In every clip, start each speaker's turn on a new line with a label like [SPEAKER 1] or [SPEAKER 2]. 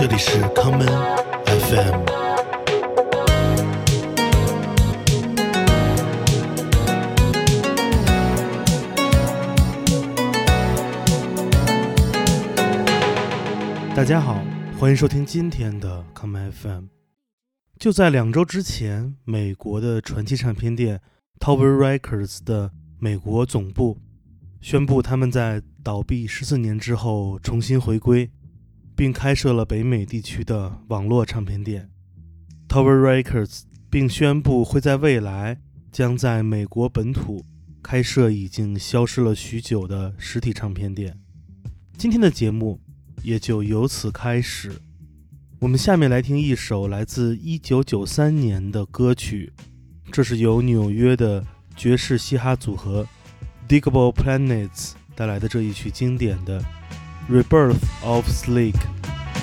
[SPEAKER 1] 这里是康门 FM。大家好，欢迎收听今天的康门 FM。就在两周之前，美国的传奇唱片店 Tower Records 的美国总部宣布，他们在倒闭十四年之后重新回归，并开设了北美地区的网络唱片店 Tower Records，并宣布会在未来将在美国本土开设已经消失了许久的实体唱片店。今天的节目也就由此开始。我们下面来听一首来自1993年的歌曲，这是由纽约的爵士嘻哈组合 Digable Planets 带来的这一曲经典的《Rebirth of Slick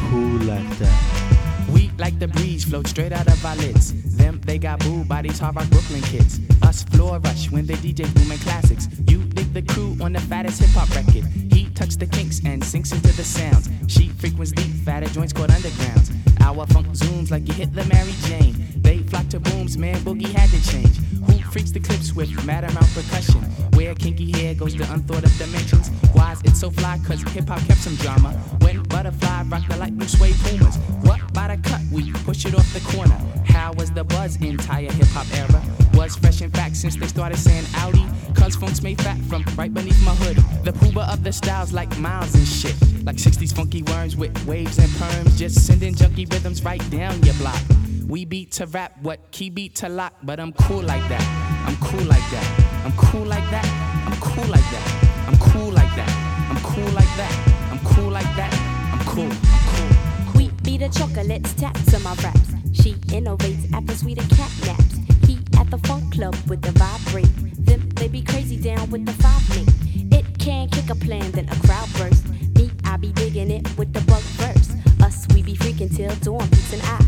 [SPEAKER 1] Cool Like
[SPEAKER 2] That》。We like the breeze, float straight out of our lids. Them, they got booed by these hard rock Brooklyn kids. Us, floor rush when they DJ booming classics. You dig the crew on the fattest hip hop record. He tucks the kinks and sinks into the sounds. She frequents deep, fatter joints called undergrounds. Our funk zooms like you hit the Mary Jane. They flock to booms, man, boogie had to change. Freaks the clips with mad amount percussion? Where kinky hair goes to unthought of dimensions. Why is it so fly? Cause hip hop kept some drama. When butterfly rock the light blue suede pumas. What by the cut? We push it off the corner. How was the buzz entire hip hop era? Was fresh in fact since they started saying Audi. Cause funk's made fat from right beneath my hood. The pooba of the styles like miles and shit. Like 60s funky worms with waves and perms. Just sending junky rhythms right down your block. We beat to rap, what key beat to lock, but I'm cool like that. I'm cool like that. I'm cool like that. I'm cool like that. I'm cool like that. I'm cool like that. I'm cool like that. I'm cool. I'm cool.
[SPEAKER 3] Wheat be the chocolates taps to my raps. She innovates after sweeter cat naps. He at the funk club with the vibrate. Them they be crazy down with the five link. It can kick a plan, then a crowd burst. Me, I be digging it with the bug verse. Us, we be freaking till dawn peaks and I.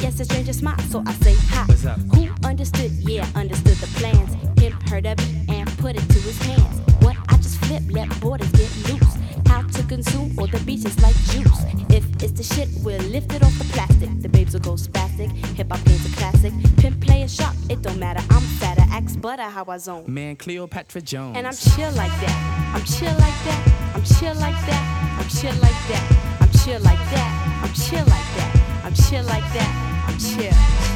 [SPEAKER 3] Gets a stranger smile, so I say hi.
[SPEAKER 2] What's up?
[SPEAKER 3] Who understood? Yeah, understood the plans. Him heard of it and put it to his hands. What I just flip, let borders get loose. How to consume all the beaches like juice. If it's the shit, we'll lift it off the plastic. The babes will go spastic. Hip hop game's a classic. Pimp play a shot, it don't matter. I'm fatter, axe butter, how I zone.
[SPEAKER 2] Man, Cleopatra Jones.
[SPEAKER 3] And I'm chill like that. I'm chill like that. I'm chill like that. I'm chill like that. I'm chill like that. I'm chill like that. I'm chill like that. I'm chill.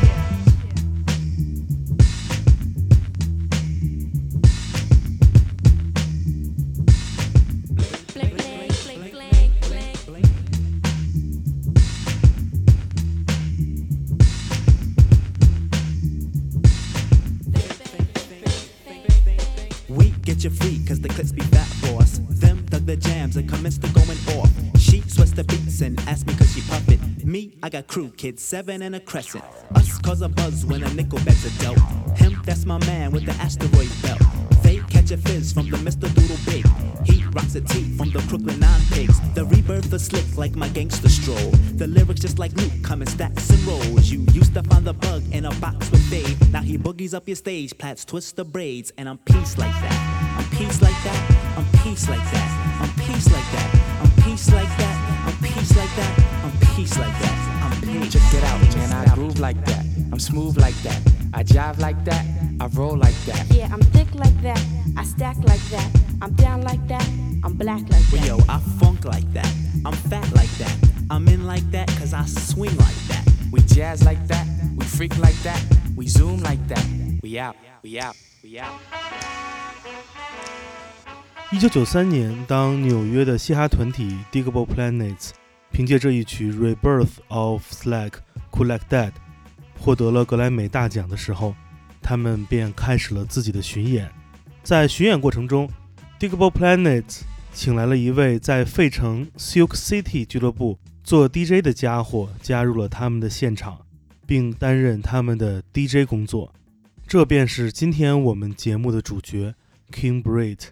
[SPEAKER 4] I got crew kids, seven and a crescent. Us cause a buzz when a nickel bags are dealt. Him, that's my man with the asteroid belt. They catch a fizz from the Mr. Doodle Big. He rocks a tee from the Crooklyn Nine Pigs. The rebirth is slick like my gangster stroll. The lyrics just like Luke coming in stacks and rolls. You used to find the bug in a box with Dave. Now he boogies up your stage, plats twist the braids, and I'm peace like that. I'm peace like that. I'm peace like that. I'm peace like that. I'm peace like that. I'm peace like that. I'm peace like that.
[SPEAKER 2] Check it out, man. I groove like that. I'm smooth like that. I jive like that. I roll like that.
[SPEAKER 3] Yeah, I'm thick like that. I stack like that. I'm down like that. I'm black like that.
[SPEAKER 4] Well, yo, I funk like that. I'm fat like that. I'm in like that cause I swing like that.
[SPEAKER 2] We jazz like that. We freak like that. We zoom like that. We out. We out. We out.
[SPEAKER 1] 一九九三年，当纽约的嘻哈团体 Digable Planets 凭借这一曲《Rebirth of Slick》Cool Like That》获得了格莱美大奖的时候，他们便开始了自己的巡演。在巡演过程中，Digable Planets 请来了一位在费城 Silk City 俱乐部做 DJ 的家伙加入了他们的现场，并担任他们的 DJ 工作。这便是今天我们节目的主角 King Britt。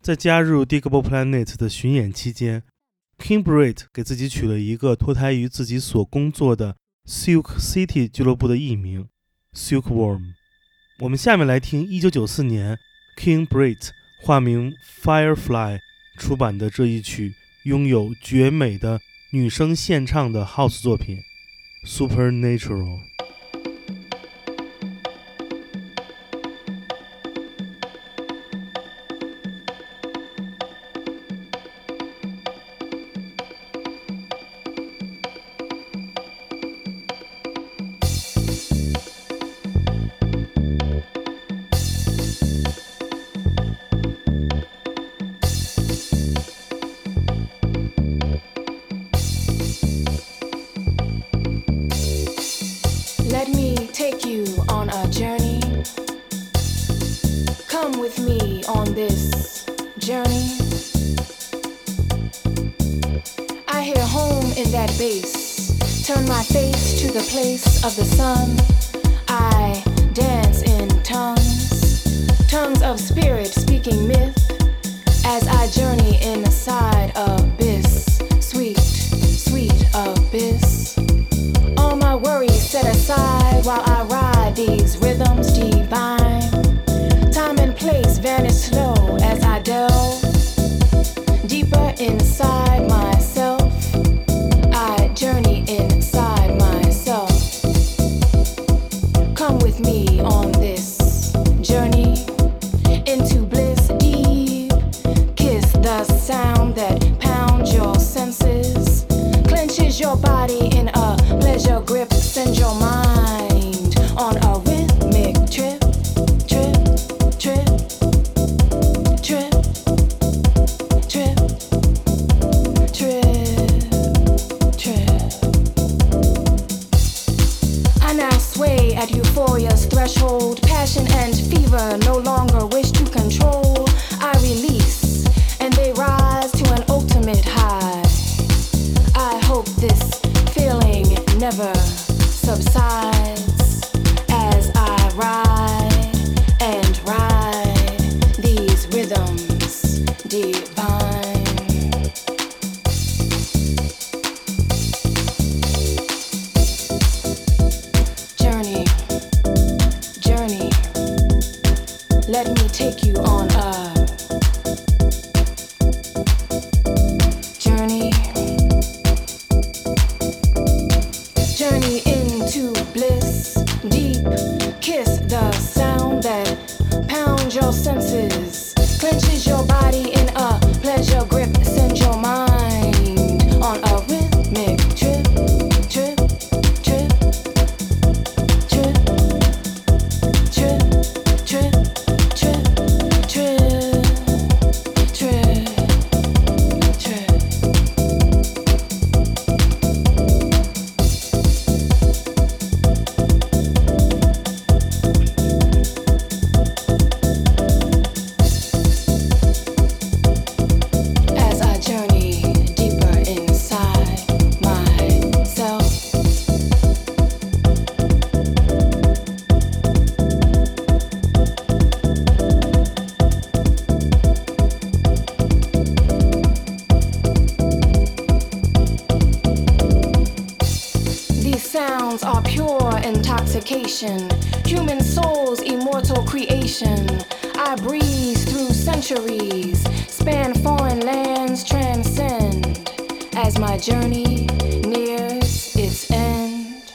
[SPEAKER 1] 在加入 Digable Planet 的巡演期间，King Britt 给自己取了一个脱胎于自己所工作的 Silk City 俱乐部的艺名 Silk Worm。我们下面来听1994年 King Britt（ 化名 Firefly） 出版的这一曲，拥有绝美的
[SPEAKER 5] 女声献唱的 House 作品 Supernatural。
[SPEAKER 6] my journey nears its end.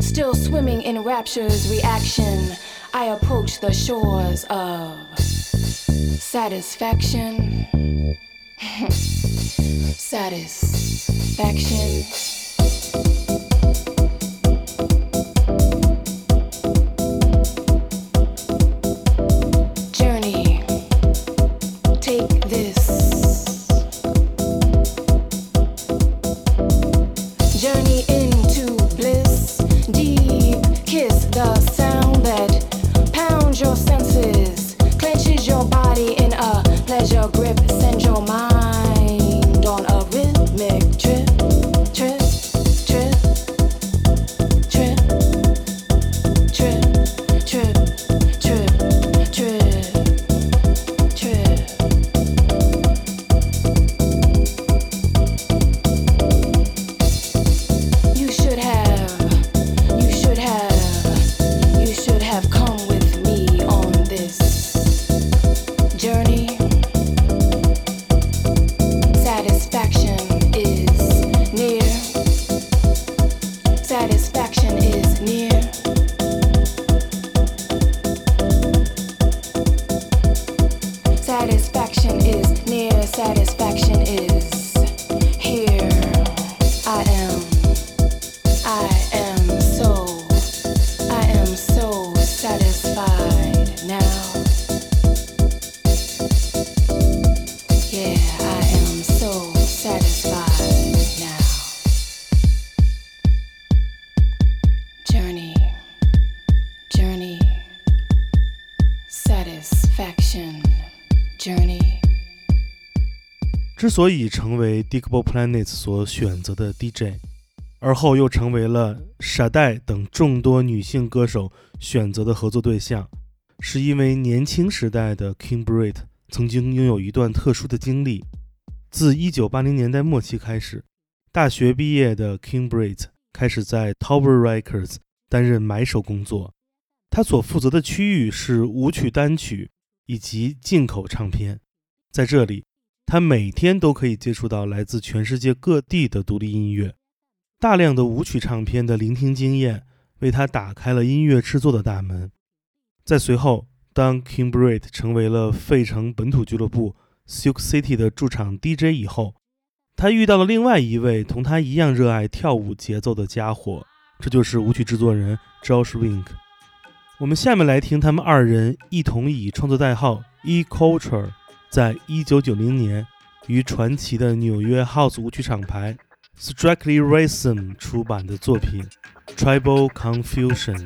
[SPEAKER 6] Still swimming in rapture's reaction, I approach the shores of satisfaction. satisfaction.
[SPEAKER 1] 所以成为 Digable Planets 所选择的 DJ，而后又成为了傻代等众多女性歌手选择的合作对象，是因为年轻时代的 King Britt 曾经拥有一段特殊的经历。自1980年代末期开始，大学毕业的 King Britt 开始在 Tower Records 担任买手工作，他所负责的区域是舞曲单曲以及进口唱片，在这里。他每天都可以接触到来自全世界各地的独立音乐，大量的舞曲唱片的聆听经验为他打开了音乐制作的大门。在随后，当 King Britt 成为了费城本土俱乐部 Silk City 的驻场 DJ 以后，他遇到了另外一位同他一样热爱跳舞节奏的家伙，这就是舞曲制作人 Josh Wink。我们下面来听他们二人一同以创作代号 E Culture。在一九九零年，于传奇的纽约 House 舞曲厂牌 Strictly Rhythm 出版的作品《Tribal Confusion》。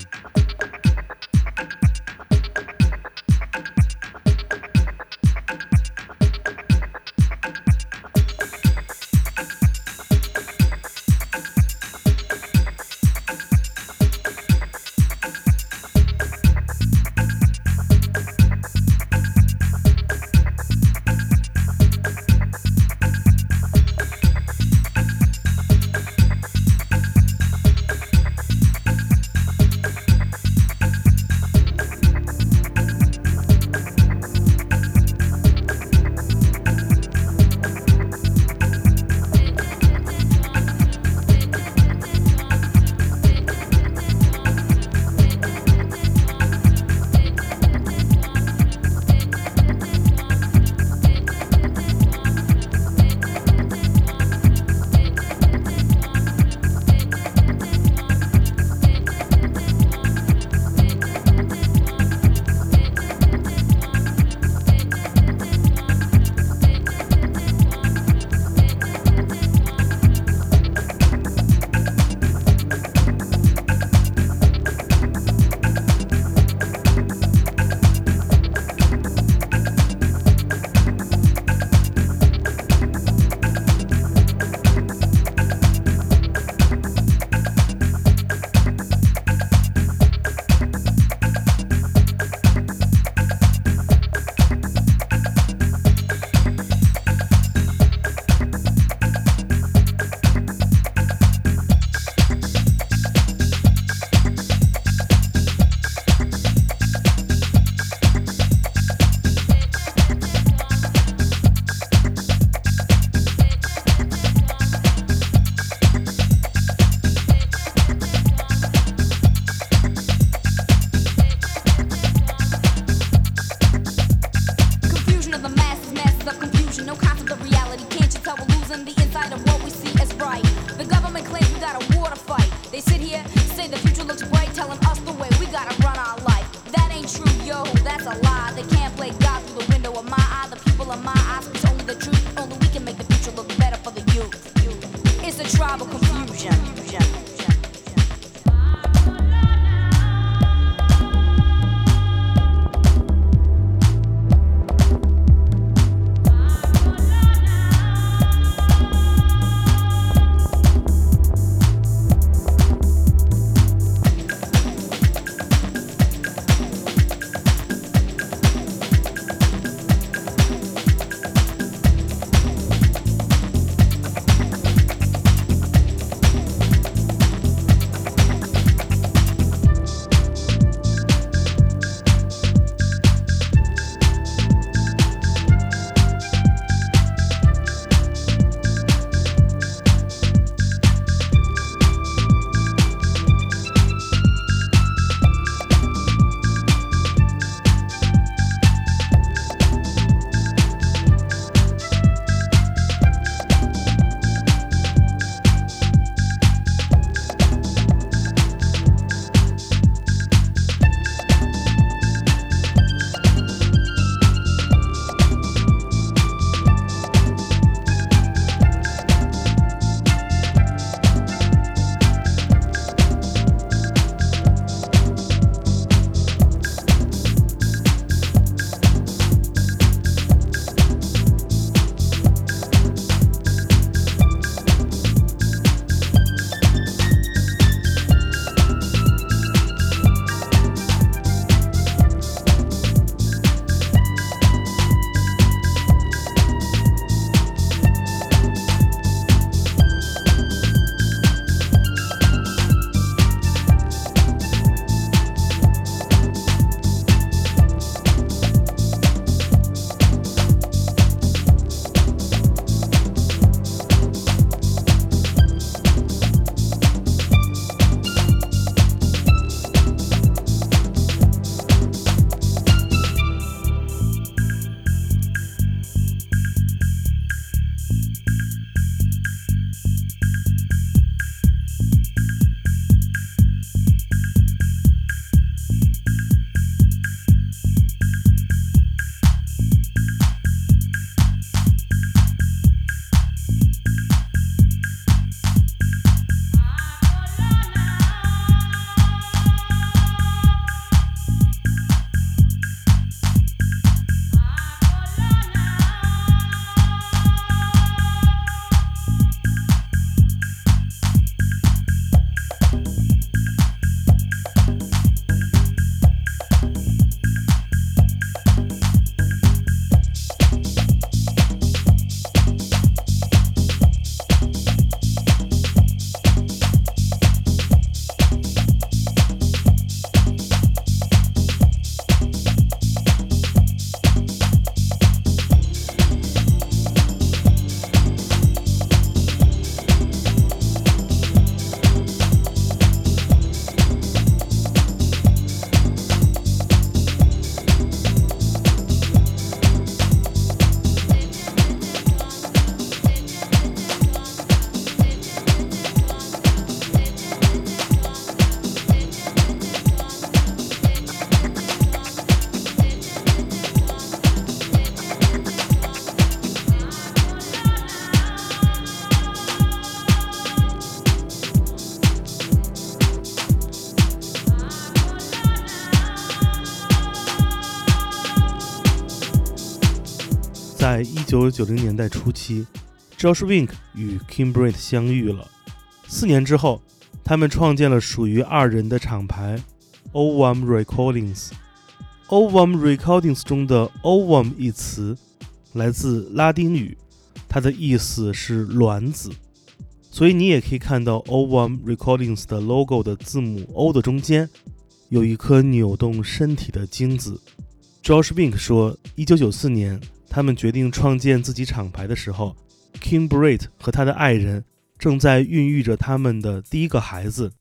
[SPEAKER 1] 九零年代初期，Josh Wink 与 Kim Britt 相遇了。四年之后，他们创建了属于二人的厂牌 Owam Recordings。Owam Recordings 中的 Owam 一词来自拉丁语，它的意思是卵子，所以你也可以看到 Owam Recordings 的 logo 的字母 O 的中间有一颗扭动身体的精子。Josh Wink 说，一九九四年他们决定创建自己厂牌的时候，Kim Britt 和他的爱人正在孕育着他们的第一个孩子，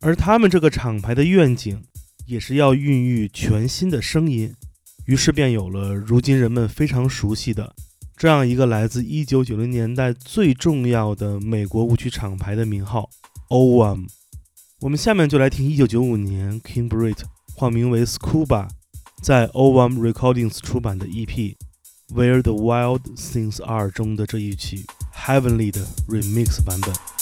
[SPEAKER 1] 而他们这个厂牌的愿景。也是要孕育全新的声音，于是便有了如今人们非常熟悉的这样一个来自1990年代最重要的美国舞曲厂牌的名号 o w m。我们下面就来听1995年 King Britt 化名为 Scuba 在 Owam Recordings 出版的 EP Where the Wild Things Are 中的这一曲 Heavenly 的 Remix 版本。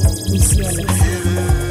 [SPEAKER 1] 不需要了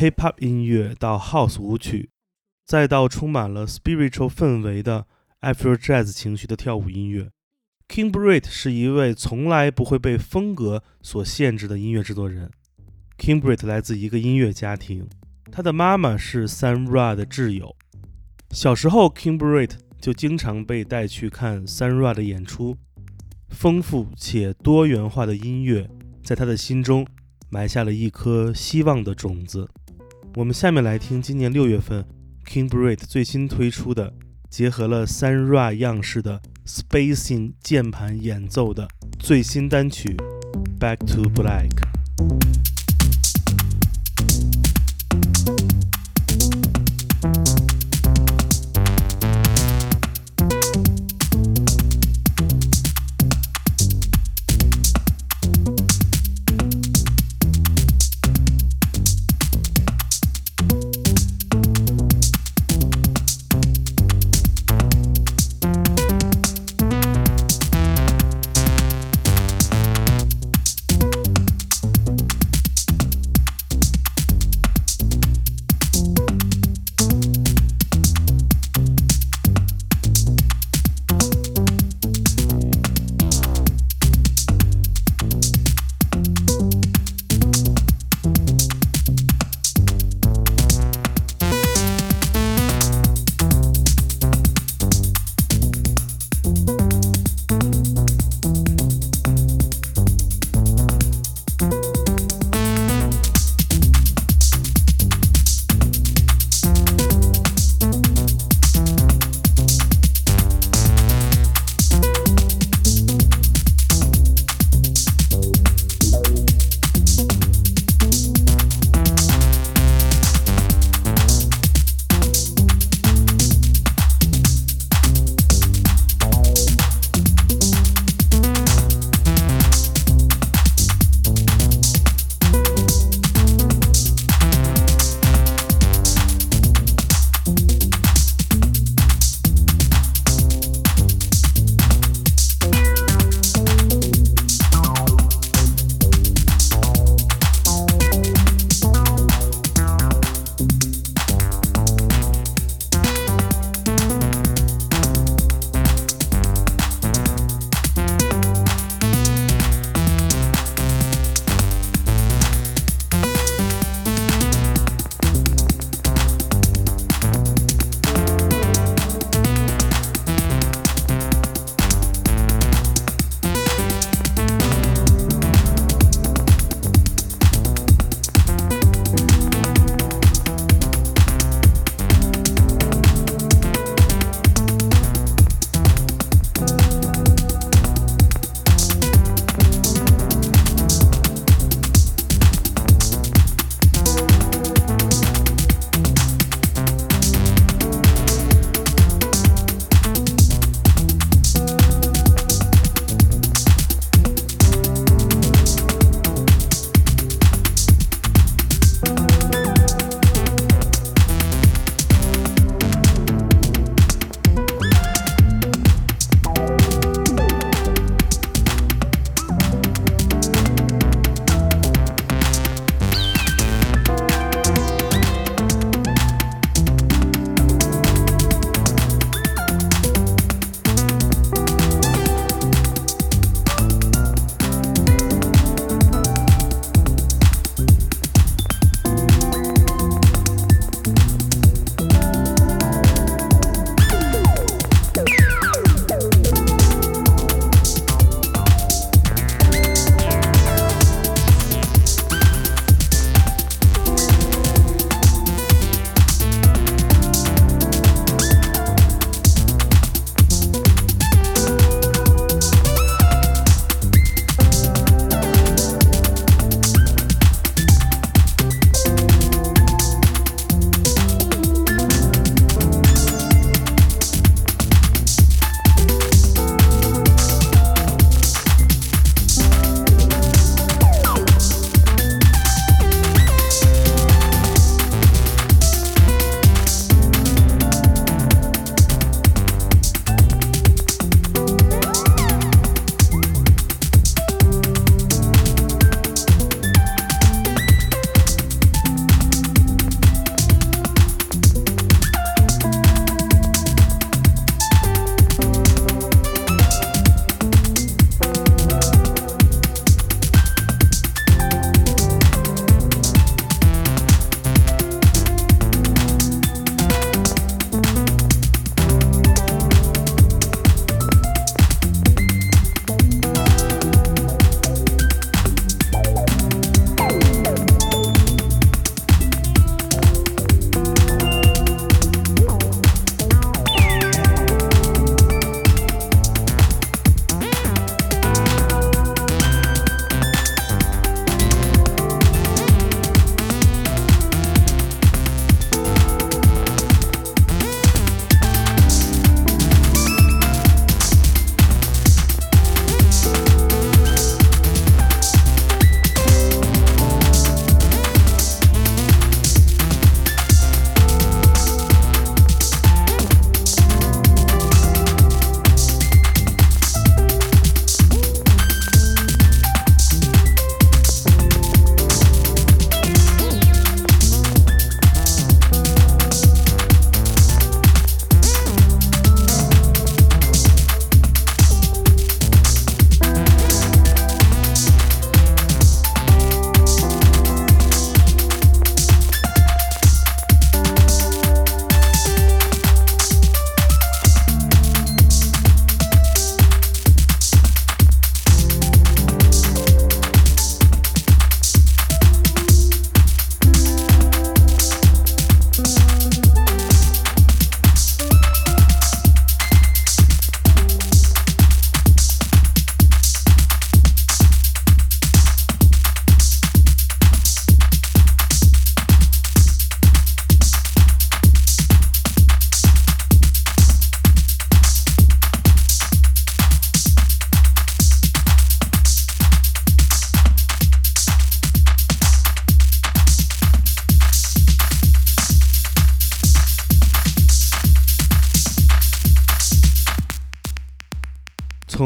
[SPEAKER 1] hip hop 音乐到 house 舞曲，再到充满了 spiritual 氛围的 Afro Jazz 情绪的跳舞音乐，King Britt 是一位从来不会被风格所限制的音乐制作人。King Britt 来自一个音乐家庭，他的妈妈是 Sun Ra 的挚友。小时候，King Britt 就经常被带去看 Sun Ra 的演出。丰富且多元化的音乐，在他的心中埋下了一颗希望的种子。我们下面来听今年六月份 King Britt 最新推出的，结合了 Sun Ra 样式的 Spacing 键盘演奏的最新单曲《Back to Black》。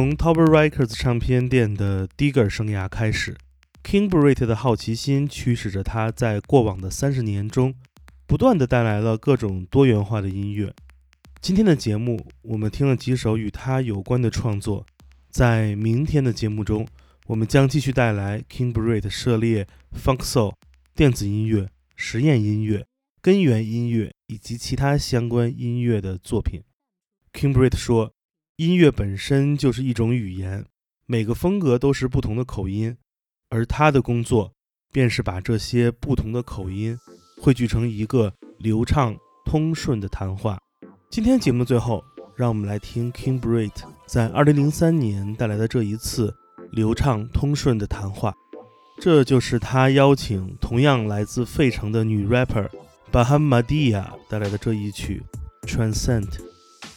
[SPEAKER 1] 从 Tower Records 唱片店的 Digger 生涯开始，King Britt 的好奇心驱使着他在过往的三十年中，不断的带来了各种多元化的音乐。今天的节目，我们听了几首与他有关的创作。在明天的节目中，我们将继续带来 King Britt 涉猎 Funk Soul、电子音乐、实验音乐、根源音乐以及其他相关音乐的作品。King Britt 说。音乐本身就是一种语言，每个风格都是不同的口音，而他的工作便是把这些不同的口音汇聚成一个流畅通顺的谈话。今天节目最后，让我们来听 King Britt 在2003年带来的这一次流畅通顺的谈话。这就是他邀请同样来自费城的女 rapper Bahamadia 带来的这一曲 Transcend。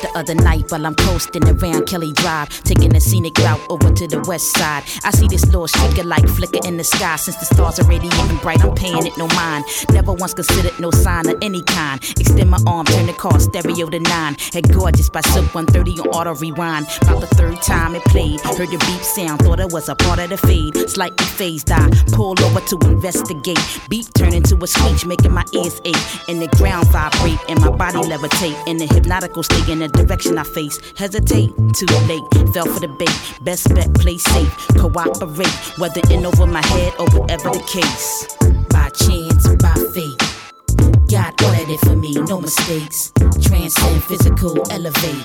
[SPEAKER 7] The other night while I'm coasting around Kelly Drive, taking a scenic route over to the west side. I see this little streaker light flicker in the sky. Since the stars are radiating bright, I'm paying it no mind. Never once considered no sign of any kind. Extend my arm, turn the car stereo to nine. Had gorgeous by Silk 130 on auto rewind. About the third time it played, heard the beep sound, thought it was a part of the fade. Slightly phased, I pull over to investigate. Beep turn into a screech, making my ears ache. And the ground vibrate, and my body levitate. In the hypnotical state, in direction I face. Hesitate, too late. Fell for the bait. Best bet, play safe. Cooperate, whether in over my head or whatever the case. By chance, by fate. God ordered it for me, no mistakes. Transcend physical, elevate.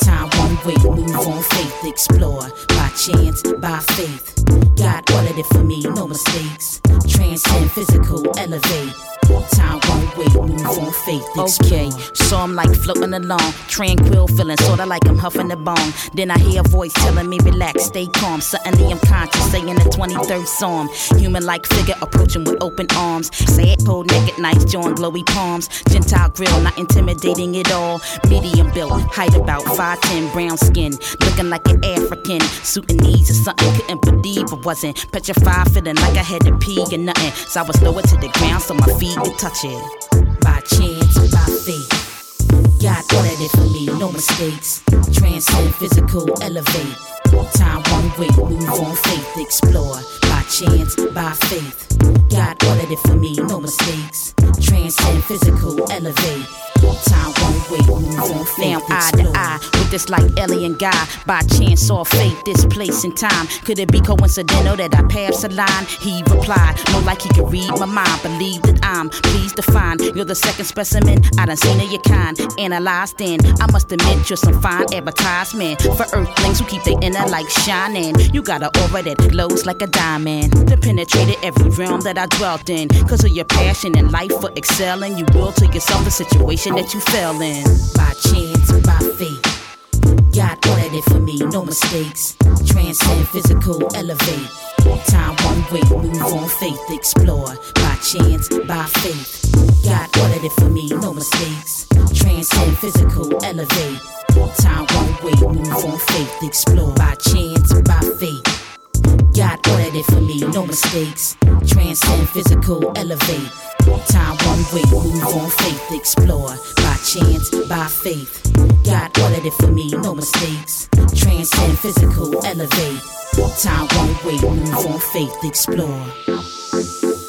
[SPEAKER 7] Time one way, move on faith, explore. By chance, by faith. God ordered it for me, no mistakes. Transcend physical, elevate. Faith. Okay, so I'm like floating along, tranquil, feeling sorta like I'm huffing the bone. Then I hear a voice telling me relax, stay calm. Suddenly I'm conscious, saying the 23rd Psalm. Human like figure approaching with open arms. Say it, pull naked, nice, join glowy palms. Gentile grill, not intimidating at all. Medium built, height about 5'10, brown skin, looking like an African. Needs or something, couldn't believe I wasn't. Petrified, feeling like I had to pee or nothing. So I was lower to the ground so my feet could touch it. By chance. God ordered it for me, no mistakes. Transcend physical, elevate. Time one way, move on faith, explore. By chance, by faith. God ordered it for me, no mistakes. Transcend physical, elevate. Time won't wait. Now eye to eye with this like alien guy. By chance or fate, this place and time. Could it be coincidental that I passed a line? He replied, no, like he could read my mind. Believe that I'm pleased to find you're the second specimen I done seen of your kind. Analyzed in, I must admit you're some fine advertisement for earthlings who keep their inner light shining. You got an aura that glows like a diamond. That penetrated every realm that I dwelt in. Cause of your passion and life for excelling, you will to yourself a situation that you fell in. By chance, by fate. God ordered it for me, no mistakes. Transcend physical, elevate. Time one way, move on faith, explore. By chance, by faith. God ordered it for me, no mistakes. Transcend physical, elevate. Time one way, move on faith, explore. By chance, by faith. God ordered it for me, no mistakes. Transcend physical, elevate. Time one way, move on faith, explore. By chance, by faith. God ordered it for me, no mistakes. Transcend physical, elevate. Time one way, move on faith, explore.